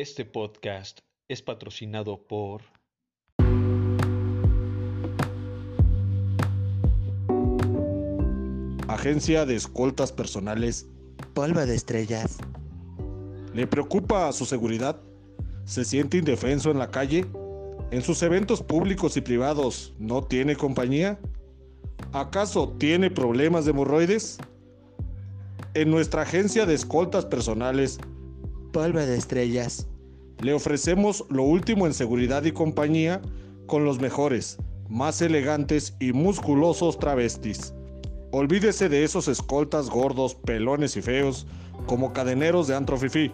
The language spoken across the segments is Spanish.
Este podcast es patrocinado por Agencia de Escoltas Personales Polvo de estrellas. ¿Le preocupa su seguridad? ¿Se siente indefenso en la calle? ¿En sus eventos públicos y privados no tiene compañía? ¿Acaso tiene problemas de hemorroides? En nuestra agencia de escoltas personales Polvo de estrellas. le ofrecemos lo último en seguridad y compañía con los mejores, más elegantes y musculosos travestis. Olvídese de esos escoltas gordos, pelones y feos como cadeneros de antro fifí.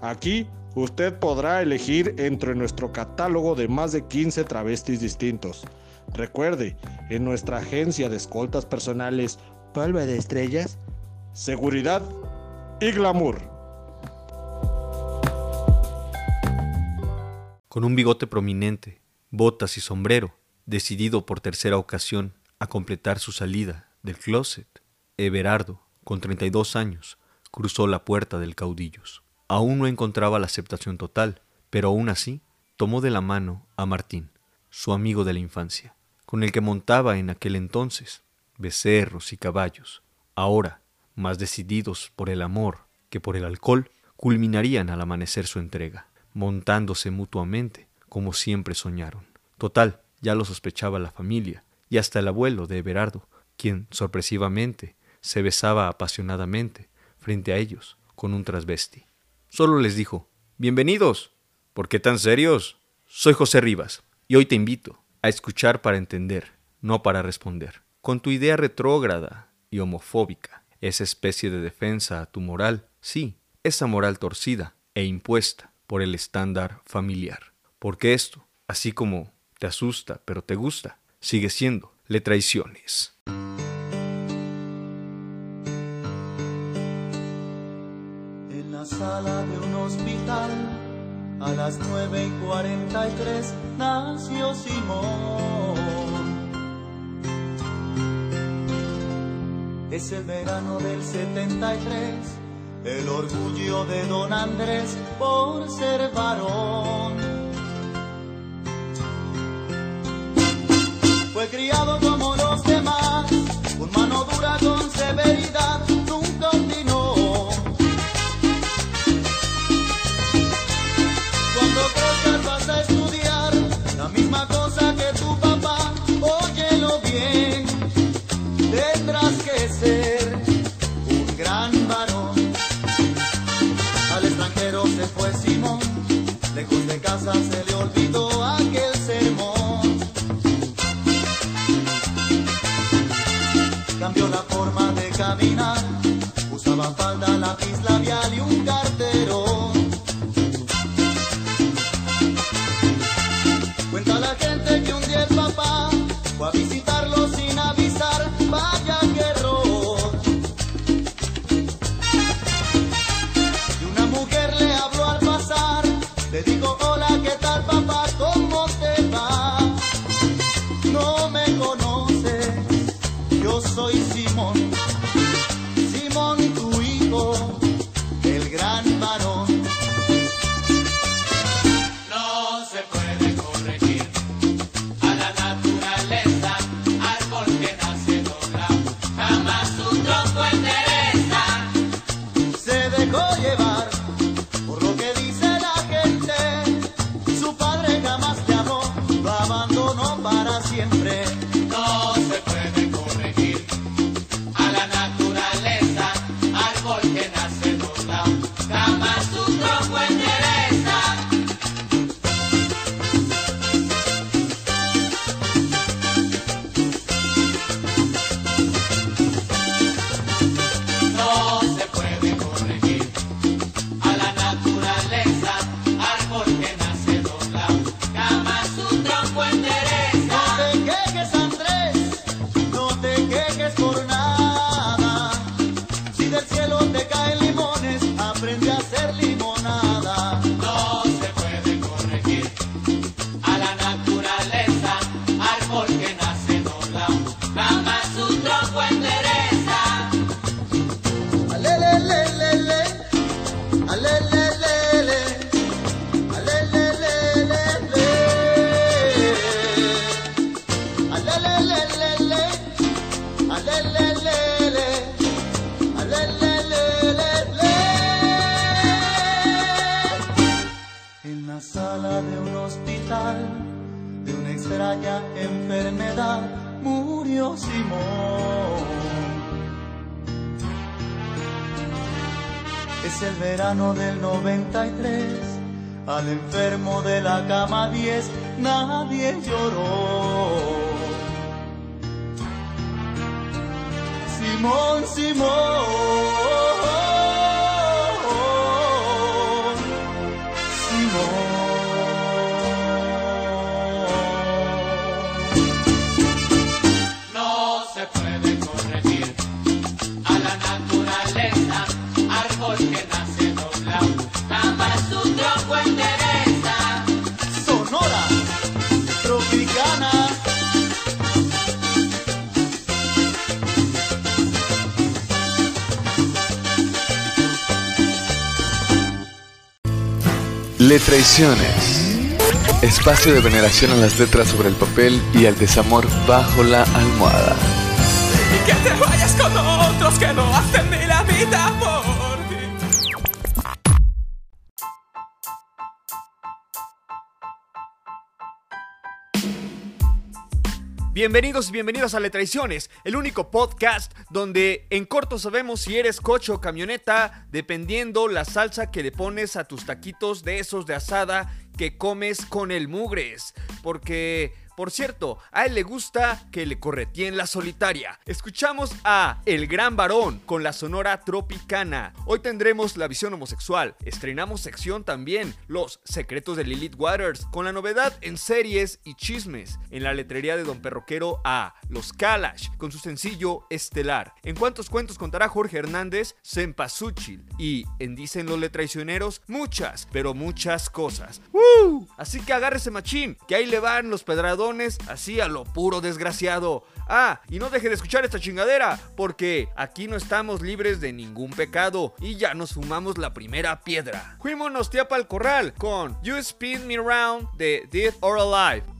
Aquí usted podrá elegir entre nuestro catálogo de más de 15 travestis distintos. Recuerde, en nuestra agencia de escoltas personales, Polvo de estrellas. seguridad y glamour. Con un bigote prominente, botas y sombrero, decidido por tercera ocasión a completar su salida del closet, Everardo, con 32 años, cruzó la puerta del caudillos. Aún no encontraba la aceptación total, pero aún así tomó de la mano a Martín, su amigo de la infancia, con el que montaba en aquel entonces becerros y caballos. Ahora, más decididos por el amor que por el alcohol, culminarían al amanecer su entrega montándose mutuamente, como siempre soñaron. Total, ya lo sospechaba la familia, y hasta el abuelo de Everardo, quien, sorpresivamente, se besaba apasionadamente frente a ellos con un transvesti. Solo les dijo, Bienvenidos. ¿Por qué tan serios? Soy José Rivas, y hoy te invito a escuchar para entender, no para responder. Con tu idea retrógrada y homofóbica, esa especie de defensa a tu moral, sí, esa moral torcida e impuesta por el estándar familiar. Porque esto, así como te asusta pero te gusta, sigue siendo le traiciones. En la sala de un hospital, a las nueve y cuarenta y tres, nació Simón. Es el verano del 73, el orgullo de don Andrés por ser varón. Fue criado como los demás, con mano dura, con severidad, se le olvidó aquel sermón. Cambió la forma de caminar, usaba falda, lápiz labial y un carterón. Simón. Es el verano del 93, al enfermo de la cama 10 nadie lloró. Simón, Simón. Letraiciones. Espacio de veneración a las letras sobre el papel y al desamor bajo la almohada. Bienvenidos y bienvenidas a Le Traiciones, el único podcast donde en corto sabemos si eres coche o camioneta, dependiendo la salsa que le pones a tus taquitos de esos de asada que comes con el mugres. Porque, por cierto, a él le gusta que le correteen la solitaria. Escuchamos a El Gran Varón con la sonora tropicana. Hoy tendremos la visión homosexual. Estrenamos sección también, Los Secretos de Lilith Waters, con la novedad en series y chismes. En la letrería de Don Perroquero a Los Kalash, con su sencillo Estelar. En cuántos cuentos contará Jorge Hernández, Sempasuchil. Y en Dicen los Letraicioneros, muchas, pero muchas cosas. Así que agárrese machín, que ahí le van los así a lo puro desgraciado. Ah, y no deje de escuchar esta chingadera, porque aquí no estamos libres de ningún pecado y ya nos fumamos la primera piedra. Fuímonos tiapa al corral con You Spin Me Round de Dead or Alive.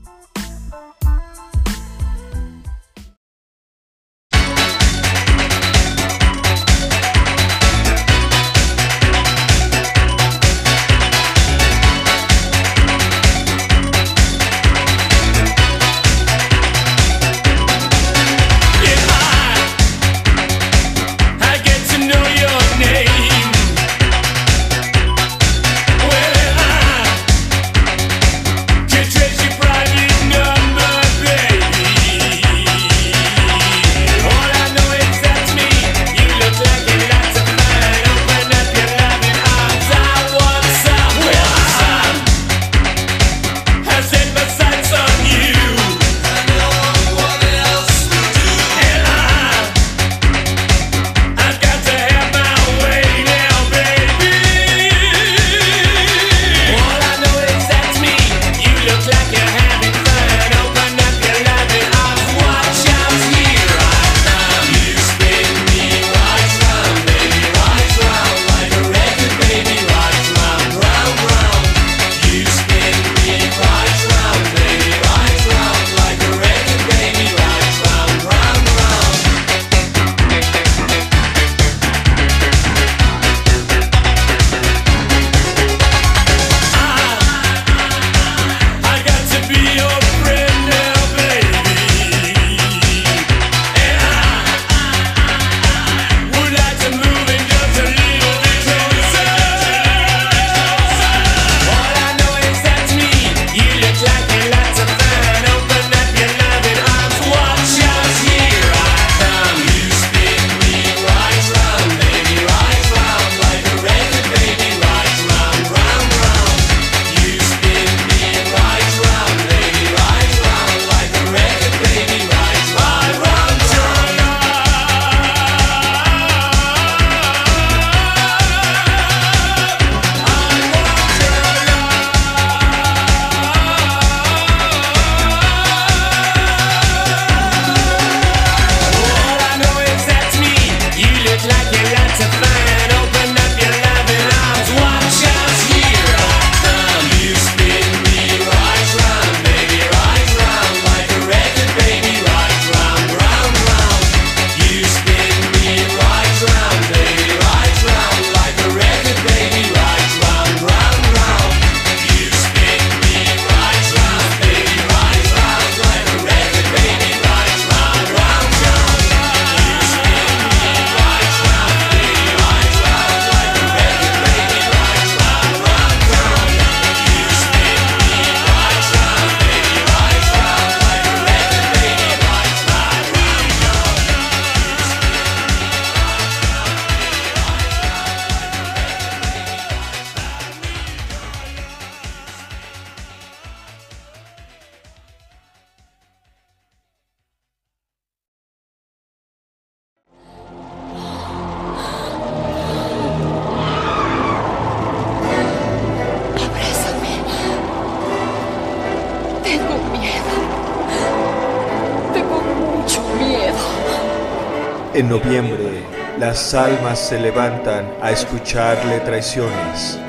En noviembre, las almas se levantan a escucharle traiciones.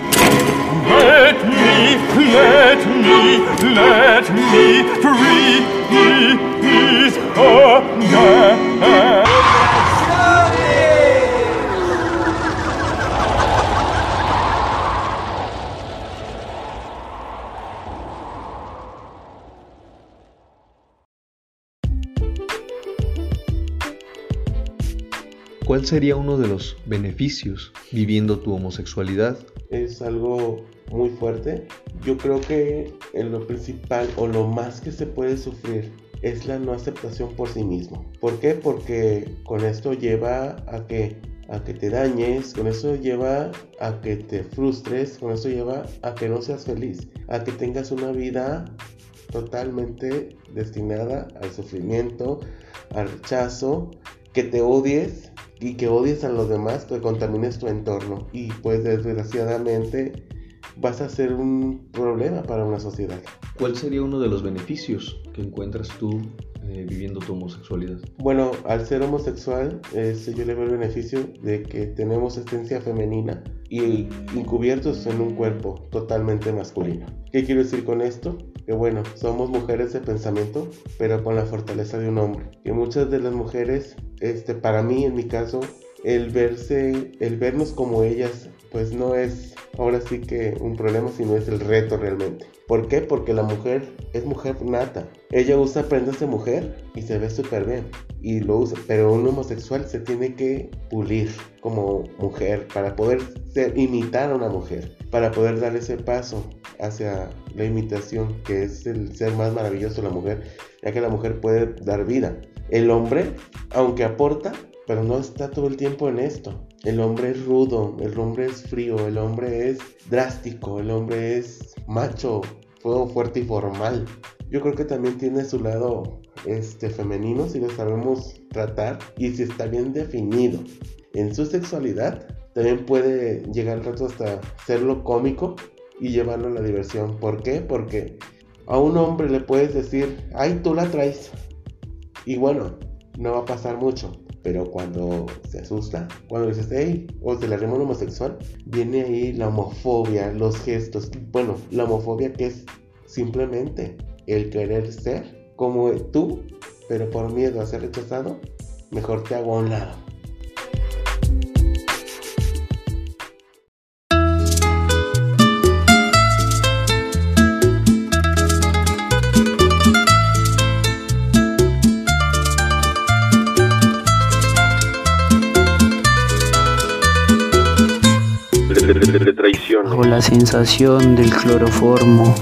¿Cuál sería uno de los beneficios viviendo tu homosexualidad? es algo muy fuerte. Yo creo que en lo principal o lo más que se puede sufrir es la no aceptación por sí mismo. ¿Por qué? Porque con esto lleva a que a que te dañes, con eso lleva a que te frustres, con eso lleva a que no seas feliz, a que tengas una vida totalmente destinada al sufrimiento, al rechazo, que te odies y que odies a los demás, que contamines tu entorno. Y pues desgraciadamente vas a ser un problema para una sociedad. ¿Cuál sería uno de los beneficios que encuentras tú eh, viviendo tu homosexualidad? Bueno, al ser homosexual, este, yo le veo el beneficio de que tenemos esencia femenina y encubiertos en un cuerpo totalmente masculino. ¿Qué quiero decir con esto? Que bueno, somos mujeres de pensamiento, pero con la fortaleza de un hombre. Que muchas de las mujeres, este, para mí, en mi caso, el verse, el vernos como ellas, pues no es ahora sí que un problema, sino es el reto realmente. ¿Por qué? Porque la mujer es mujer nata. Ella usa prendas de mujer y se ve súper bien. Y lo usa. Pero un homosexual se tiene que pulir como mujer para poder ser, imitar a una mujer. Para poder dar ese paso hacia la imitación, que es el ser más maravilloso la mujer. Ya que la mujer puede dar vida. El hombre, aunque aporta, pero no está todo el tiempo en esto. El hombre es rudo, el hombre es frío, el hombre es drástico, el hombre es macho, fuego fuerte y formal. Yo creo que también tiene su lado este, femenino si lo sabemos tratar y si está bien definido en su sexualidad. También puede llegar al rato hasta serlo cómico y llevarlo a la diversión. ¿Por qué? Porque a un hombre le puedes decir, ay, tú la traes. Y bueno, no va a pasar mucho. Pero cuando se asusta, cuando dices, hey, o se le arrima un homosexual, viene ahí la homofobia, los gestos. Bueno, la homofobia que es simplemente el querer ser como tú, pero por miedo a ser rechazado, mejor te hago a un lado. Bajo la sensación del cloroformo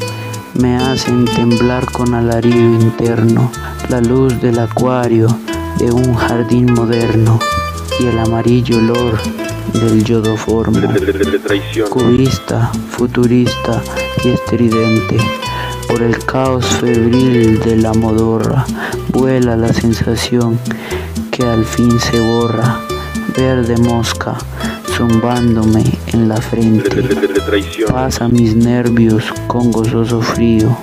me hacen temblar con alarido interno la luz del acuario de un jardín moderno y el amarillo olor del yodoformo. Cubista, futurista y estridente. Por el caos febril de la modorra vuela la sensación que al fin se borra. Verde mosca zumbándome en la frente. Pasa mis nervios con gozoso frío.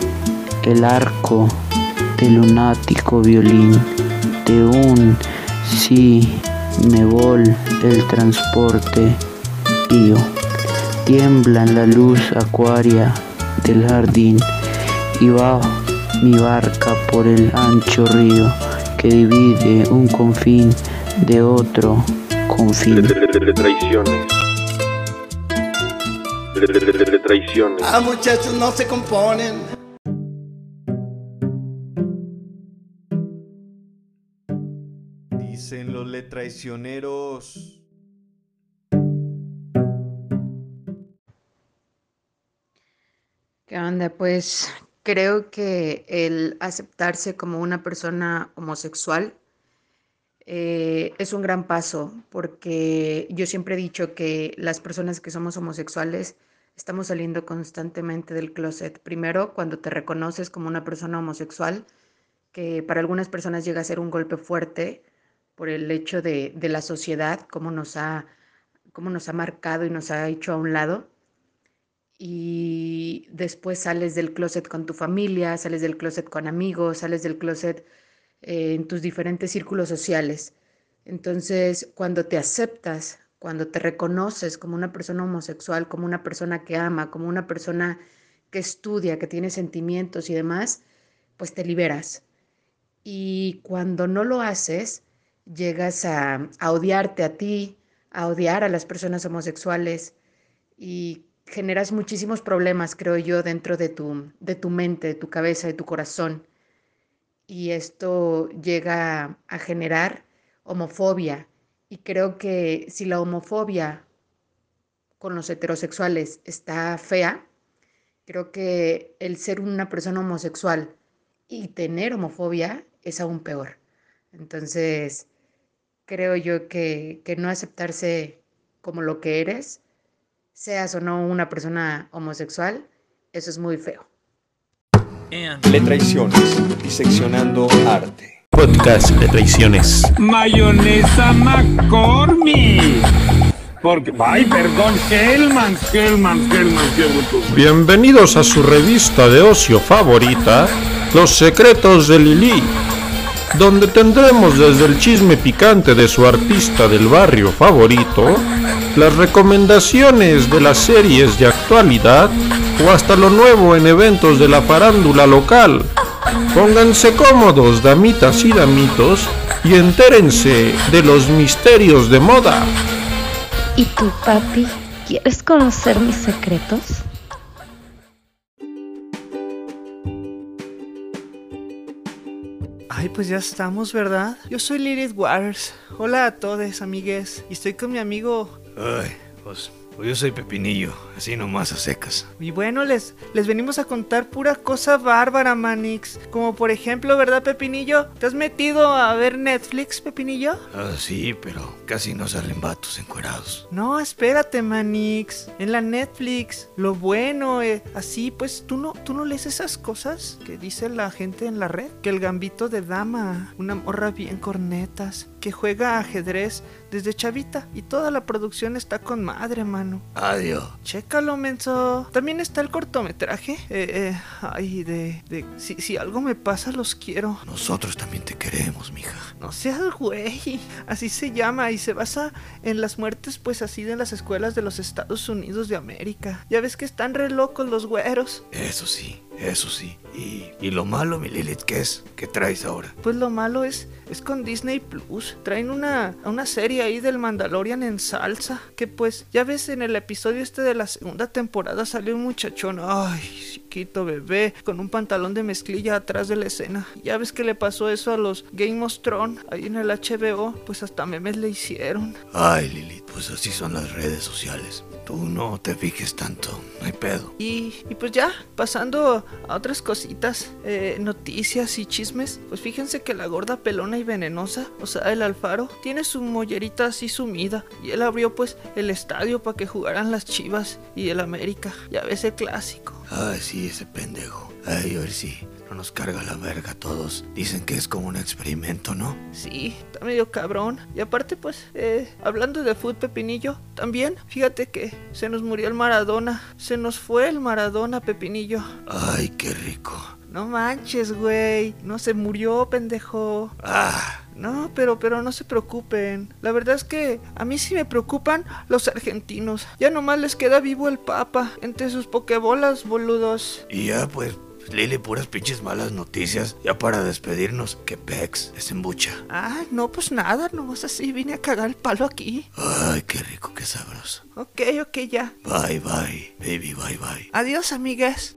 El arco de lunático violín de un sí me vol el transporte pío. Tiembla en la luz acuaria del jardín y va mi barca por el ancho río que divide un confín de otro traiciones. traiciones. Ah, muchachos, no se componen. Dicen los letraicioneros. ¿Qué onda? Pues creo que el aceptarse como una persona homosexual eh, es un gran paso porque yo siempre he dicho que las personas que somos homosexuales estamos saliendo constantemente del closet. Primero, cuando te reconoces como una persona homosexual, que para algunas personas llega a ser un golpe fuerte por el hecho de, la sociedad, cómo nos ha marcado y nos ha hecho a un lado y después sales del closet con tu familia, sales del closet con amigos, sales del closet eh, en tus diferentes círculos sociales. Entonces, cuando te aceptas, cuando te reconoces como una persona homosexual, como una persona que ama, como una persona que estudia, que tiene sentimientos y demás, pues te liberas. Y cuando no lo haces, llegas a, a odiarte a ti, a odiar a las personas homosexuales y generas muchísimos problemas, creo yo, dentro de tu, de tu mente, de tu cabeza, de tu corazón. Y esto llega a generar homofobia. Y creo que si la homofobia con los heterosexuales está fea, creo que el ser una persona homosexual y tener homofobia es aún peor. Entonces, creo yo que, que no aceptarse como lo que eres, seas o no una persona homosexual, eso es muy feo. Le traiciones, diseccionando arte. Podcast de traiciones. Mayonesa McCormick. Porque, ay, perdón, Hellman, Hellman, Hellman. Bienvenidos a su revista de ocio favorita, Los Secretos de Lili, donde tendremos desde el chisme picante de su artista del barrio favorito, las recomendaciones de las series de actualidad o hasta lo nuevo en eventos de la farándula local. Pónganse cómodos, damitas y damitos, y entérense de los misterios de moda. ¿Y tú, papi? ¿Quieres conocer mis secretos? Ay, pues ya estamos, ¿verdad? Yo soy Lilith Waters. Hola a todos, amigues. Y estoy con mi amigo. Ay, pues, pues yo soy Pepinillo, así nomás a secas. Y bueno, les, les venimos a contar pura cosa bárbara, Manix. Como por ejemplo, ¿verdad, Pepinillo? ¿Te has metido a ver Netflix, Pepinillo? Ah, sí, pero casi no salen vatos encuerados. No, espérate, Manix. En la Netflix, lo bueno, eh, así pues, ¿tú no, ¿tú no lees esas cosas que dice la gente en la red? Que el gambito de dama, una morra bien cornetas, que juega ajedrez desde chavita y toda la producción está con madre, mano. Adiós. Chécalo, menso. También está el cortometraje. Eh, eh, ay, de, de si, si algo me pasa, los quiero. Nosotros también te queremos, mija. No seas güey. Así se llama y se basa en las muertes, pues así de las escuelas de los Estados Unidos de América. Ya ves que están re locos los güeros. Eso sí, eso sí. Y, y lo malo, mi Lilith, ¿qué es? ¿Qué traes ahora? Pues lo malo es, es con Disney Plus. Traen una, una serie ahí del Mandalorian en salsa. Que pues, ya ves en el episodio este de la segunda temporada salió un muchachón. Ay, chiquito bebé. Con un pantalón de mezclilla atrás de la escena. Ya ves que le pasó eso a los Game of Thrones ahí en el HBO. Pues hasta memes le hicieron. Ay, Lilith, pues así son las redes sociales. Tú no te fijes tanto, no hay pedo. Y, y pues ya, pasando a otras cositas, eh, noticias y chismes, pues fíjense que la gorda pelona y venenosa, o sea, el Alfaro, tiene su mollerita así sumida. Y él abrió pues el estadio para que jugaran las Chivas y el América. Ya ves el clásico. Ay, sí, ese pendejo. Ay, a ver si no nos carga la verga a todos. Dicen que es como un experimento, ¿no? Sí, está medio cabrón. Y aparte, pues, eh, hablando de fútbol Pepinillo, también, fíjate que se nos murió el Maradona. Se nos fue el Maradona, Pepinillo. Ay, qué rico. No manches, güey. No se murió, pendejo. Ah. No, pero, pero no se preocupen. La verdad es que a mí sí me preocupan los argentinos. Ya nomás les queda vivo el Papa entre sus pokebolas, boludos. Y ya, pues, Lili, puras pinches malas noticias. Ya para despedirnos, que Pex es embucha. Ah, no, pues nada, nomás así vine a cagar el palo aquí. Ay, qué rico, qué sabroso. Ok, ok, ya. Bye, bye, baby, bye, bye. Adiós, amigas.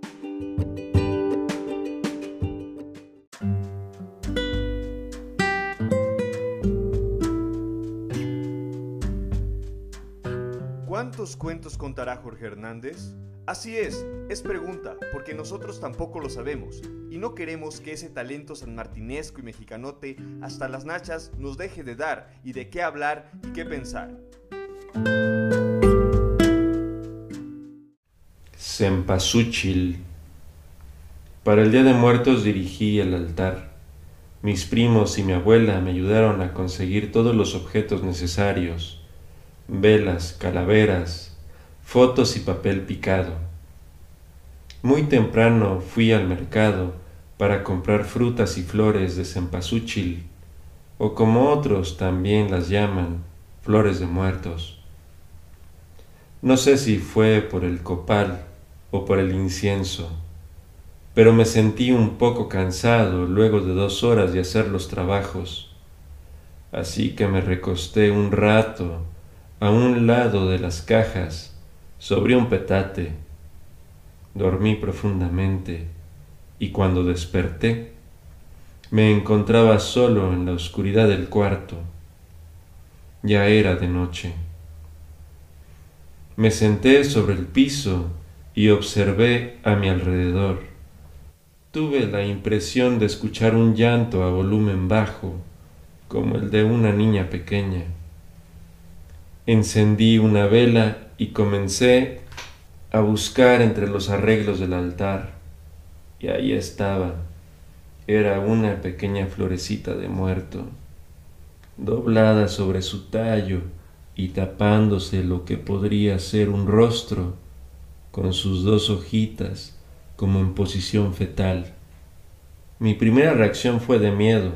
¿Cuántos cuentos contará Jorge Hernández? Así es, es pregunta, porque nosotros tampoco lo sabemos, y no queremos que ese talento sanmartinesco y mexicanote hasta las nachas nos deje de dar y de qué hablar y qué pensar. Cempasúchil. Para el Día de Muertos dirigí el altar. Mis primos y mi abuela me ayudaron a conseguir todos los objetos necesarios velas, calaveras, fotos y papel picado. Muy temprano fui al mercado para comprar frutas y flores de cempasúchil, o como otros también las llaman, flores de muertos. No sé si fue por el copal o por el incienso, pero me sentí un poco cansado luego de dos horas de hacer los trabajos, así que me recosté un rato a un lado de las cajas sobre un petate. Dormí profundamente y cuando desperté me encontraba solo en la oscuridad del cuarto. Ya era de noche. Me senté sobre el piso y observé a mi alrededor. Tuve la impresión de escuchar un llanto a volumen bajo, como el de una niña pequeña. Encendí una vela y comencé a buscar entre los arreglos del altar. Y ahí estaba. Era una pequeña florecita de muerto, doblada sobre su tallo y tapándose lo que podría ser un rostro con sus dos hojitas como en posición fetal. Mi primera reacción fue de miedo.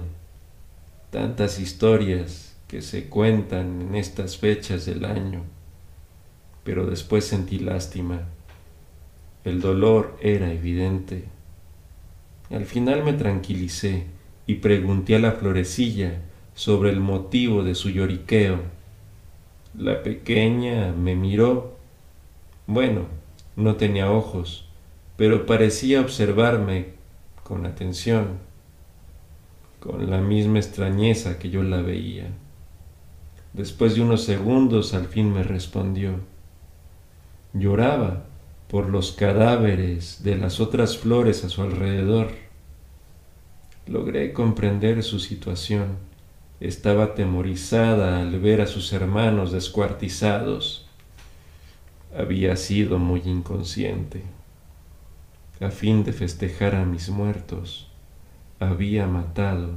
Tantas historias que se cuentan en estas fechas del año. Pero después sentí lástima. El dolor era evidente. Al final me tranquilicé y pregunté a la florecilla sobre el motivo de su lloriqueo. La pequeña me miró. Bueno, no tenía ojos, pero parecía observarme con atención, con la misma extrañeza que yo la veía. Después de unos segundos al fin me respondió. Lloraba por los cadáveres de las otras flores a su alrededor. Logré comprender su situación. Estaba atemorizada al ver a sus hermanos descuartizados. Había sido muy inconsciente. A fin de festejar a mis muertos, había matado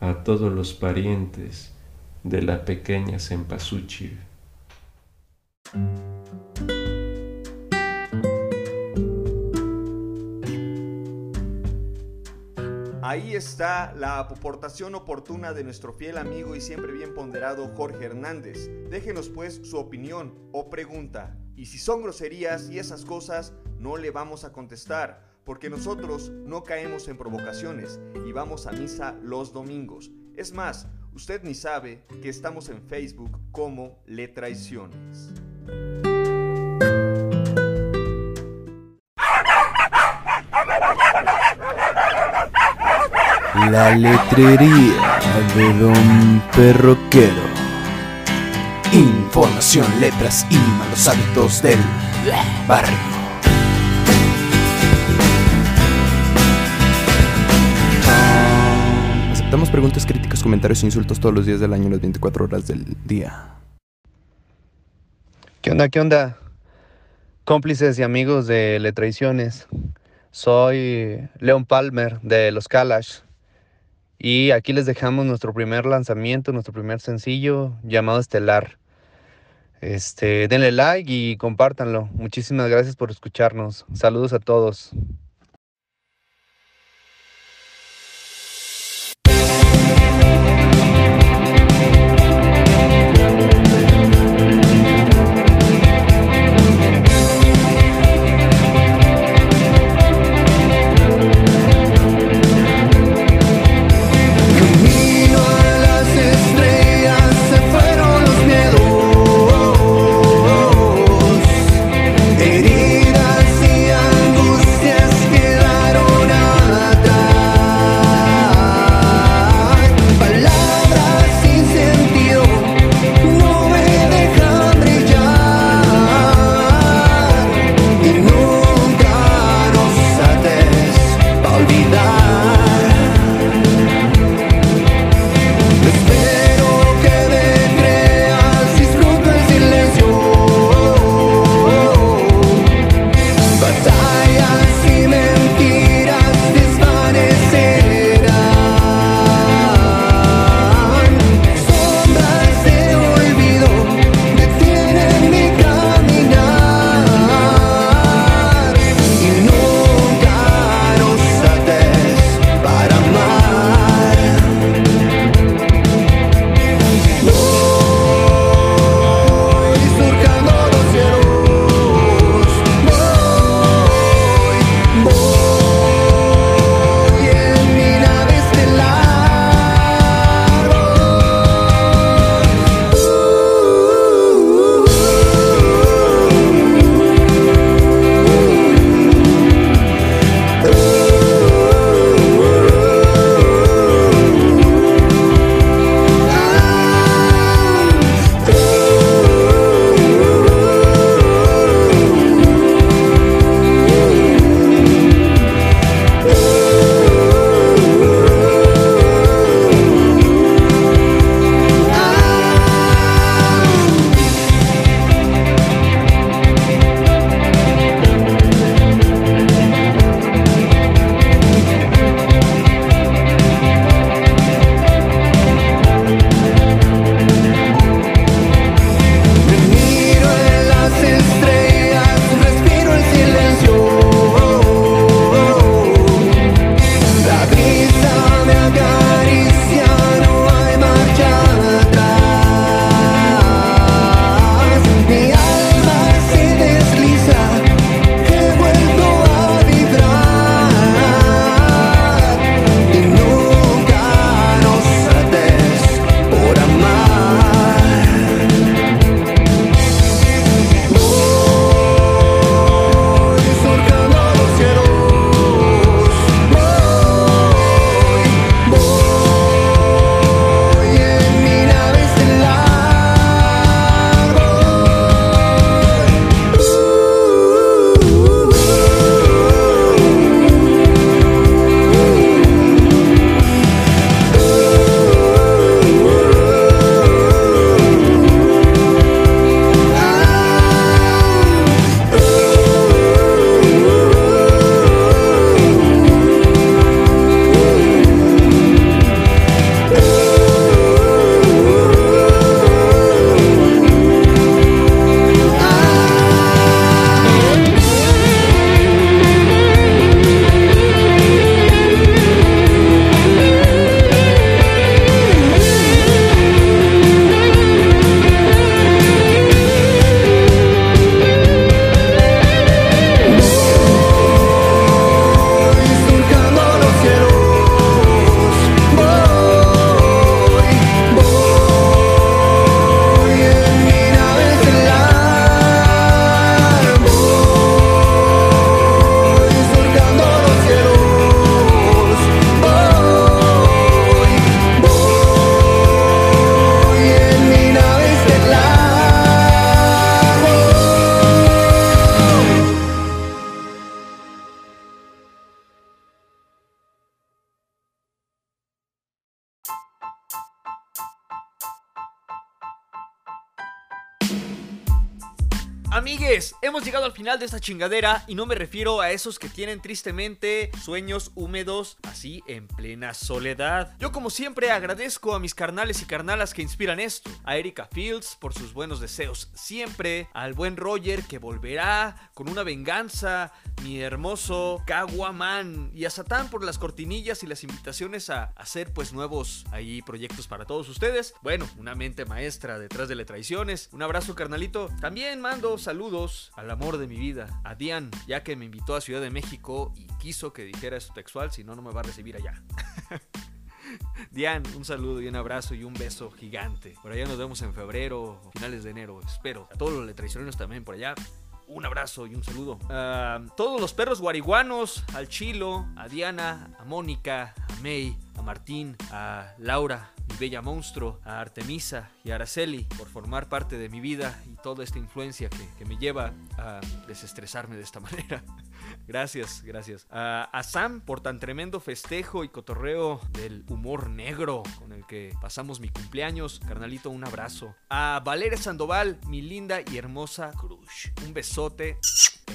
a todos los parientes de la pequeña Cempasúchil. Ahí está la aportación oportuna de nuestro fiel amigo y siempre bien ponderado Jorge Hernández. Déjenos pues su opinión o pregunta. Y si son groserías y esas cosas, no le vamos a contestar, porque nosotros no caemos en provocaciones y vamos a misa los domingos. Es más, usted ni sabe que estamos en Facebook como Le Traiciones. La letrería de Don Perroquero. Información, letras y malos hábitos del barrio. Preguntas, críticas, comentarios e insultos todos los días del año, las 24 horas del día. ¿Qué onda? ¿Qué onda? Cómplices y amigos de Le Traiciones. Soy Leon Palmer de Los Kalash. Y aquí les dejamos nuestro primer lanzamiento, nuestro primer sencillo llamado Estelar. Este, denle like y compártanlo. Muchísimas gracias por escucharnos. Saludos a todos. Final de esta chingadera y no me refiero a esos que tienen tristemente sueños húmedos así en plena soledad. Yo como siempre agradezco a mis carnales y carnalas que inspiran esto, a Erika Fields por sus buenos deseos siempre, al buen Roger que volverá con una venganza, mi hermoso Kawaman y a Satán por las cortinillas y las invitaciones a hacer pues nuevos ahí proyectos para todos ustedes. Bueno, una mente maestra detrás de Le Traiciones. Un abrazo carnalito. También mando saludos al amor de mi vida, a Dian, ya que me invitó a Ciudad de México y quiso que dijera eso textual, si no, no me va a recibir allá. Dian, un saludo y un abrazo y un beso gigante. Por allá nos vemos en febrero, finales de enero, espero. A todos los letraicioneros también por allá. Un abrazo y un saludo. A todos los perros guariguanos, al Chilo, a Diana, a Mónica, a May, a Martín, a Laura, mi bella monstruo, a Artemisa y a Araceli por formar parte de mi vida y toda esta influencia que, que me lleva a desestresarme de esta manera. Gracias, gracias. A, a, Sam por tan tremendo festejo y cotorreo del humor negro con el que pasamos mi cumpleaños. Carnalito, un abrazo. A Valeria Sandoval, mi linda y hermosa crush. Un besote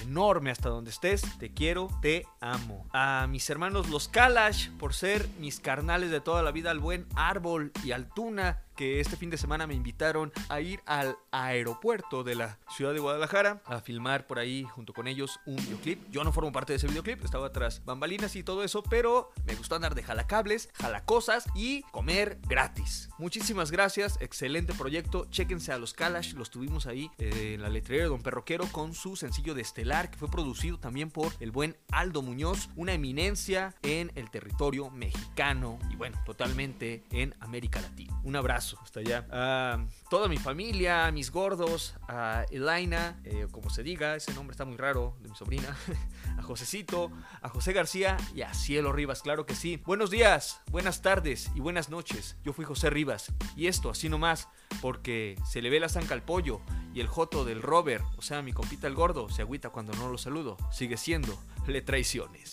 enorme hasta donde estés. Te quiero, te amo. A mis hermanos los Kalash por ser mis carnales de toda la vida, al buen Árbol y al Tuna que este fin de semana me invitaron a ir al aeropuerto de la ciudad de Guadalajara a filmar por ahí junto con ellos un videoclip. Yo no formo parte de ese videoclip, estaba tras bambalinas y todo eso, pero me gustó andar de jalacables, jalacosas y comer gratis. Muchísimas gracias, excelente proyecto. Chéquense a los Kalash, los tuvimos ahí eh, en la letrería de Don Perroquero con su sencillo de Que fue producido también por el buen Aldo Muñoz, una eminencia en el territorio mexicano y bueno, totalmente en América Latina. Un abrazo hasta allá. A toda mi familia, mis gordos, a Elaina, eh, como se diga, ese nombre está muy raro, de mi sobrina, a Josecito, a José García y a Cielo Rivas, claro que sí. Buenos días, buenas tardes y buenas noches. Yo fui José Rivas y esto así nomás porque se le ve la zanca al pollo y el joto del Robert, o sea, mi compita el gordo, se agüita cuando no lo saludo. Sigue siendo, le traiciones.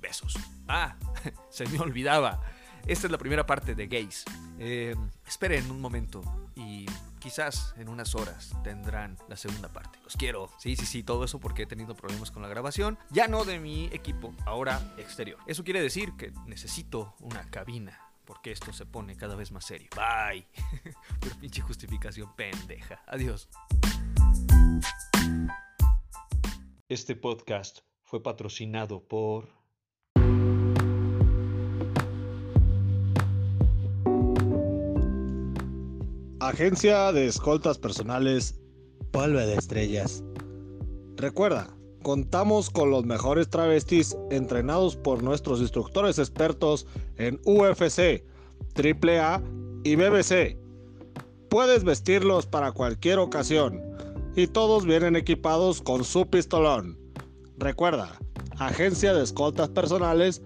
Besos. Ah, se me olvidaba. Esta es la primera parte de Gays. Eh, esperen un momento y quizás en unas horas tendrán la segunda parte. Los quiero. Sí, sí, sí, todo eso porque he tenido problemas con la grabación. Ya no de mi equipo, ahora exterior. Eso quiere decir que necesito una cabina. Porque esto se pone cada vez más serio. Bye. Pura pinche justificación pendeja. Adiós. Este podcast fue patrocinado por... Agencia de Escoltas Personales Polvo de Estrellas. Recuerda, contamos con los mejores travestis entrenados por nuestros instructores expertos en UFC, AAA y BBC. Puedes vestirlos para cualquier ocasión y todos vienen equipados con su pistolón. Recuerda, Agencia de Escoltas Personales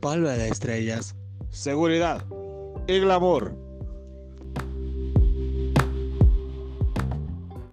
Polvo de Estrellas. Seguridad y glamour